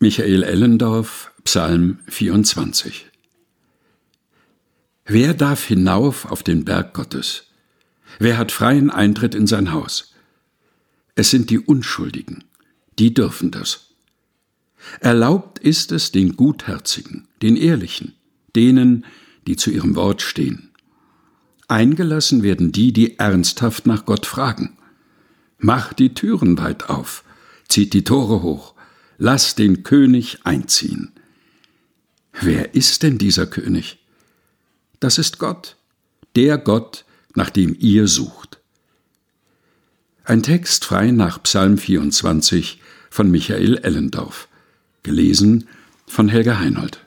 Michael Ellendorf, Psalm 24 Wer darf hinauf auf den Berg Gottes? Wer hat freien Eintritt in sein Haus? Es sind die Unschuldigen, die dürfen das. Erlaubt ist es den Gutherzigen, den Ehrlichen, denen, die zu ihrem Wort stehen. Eingelassen werden die, die ernsthaft nach Gott fragen. Macht die Türen weit auf, zieht die Tore hoch, lass den König einziehen. Wer ist denn dieser König? Das ist Gott, der Gott, nach dem ihr sucht. Ein Text frei nach Psalm 24 von Michael Ellendorf, gelesen von Helga Heinold.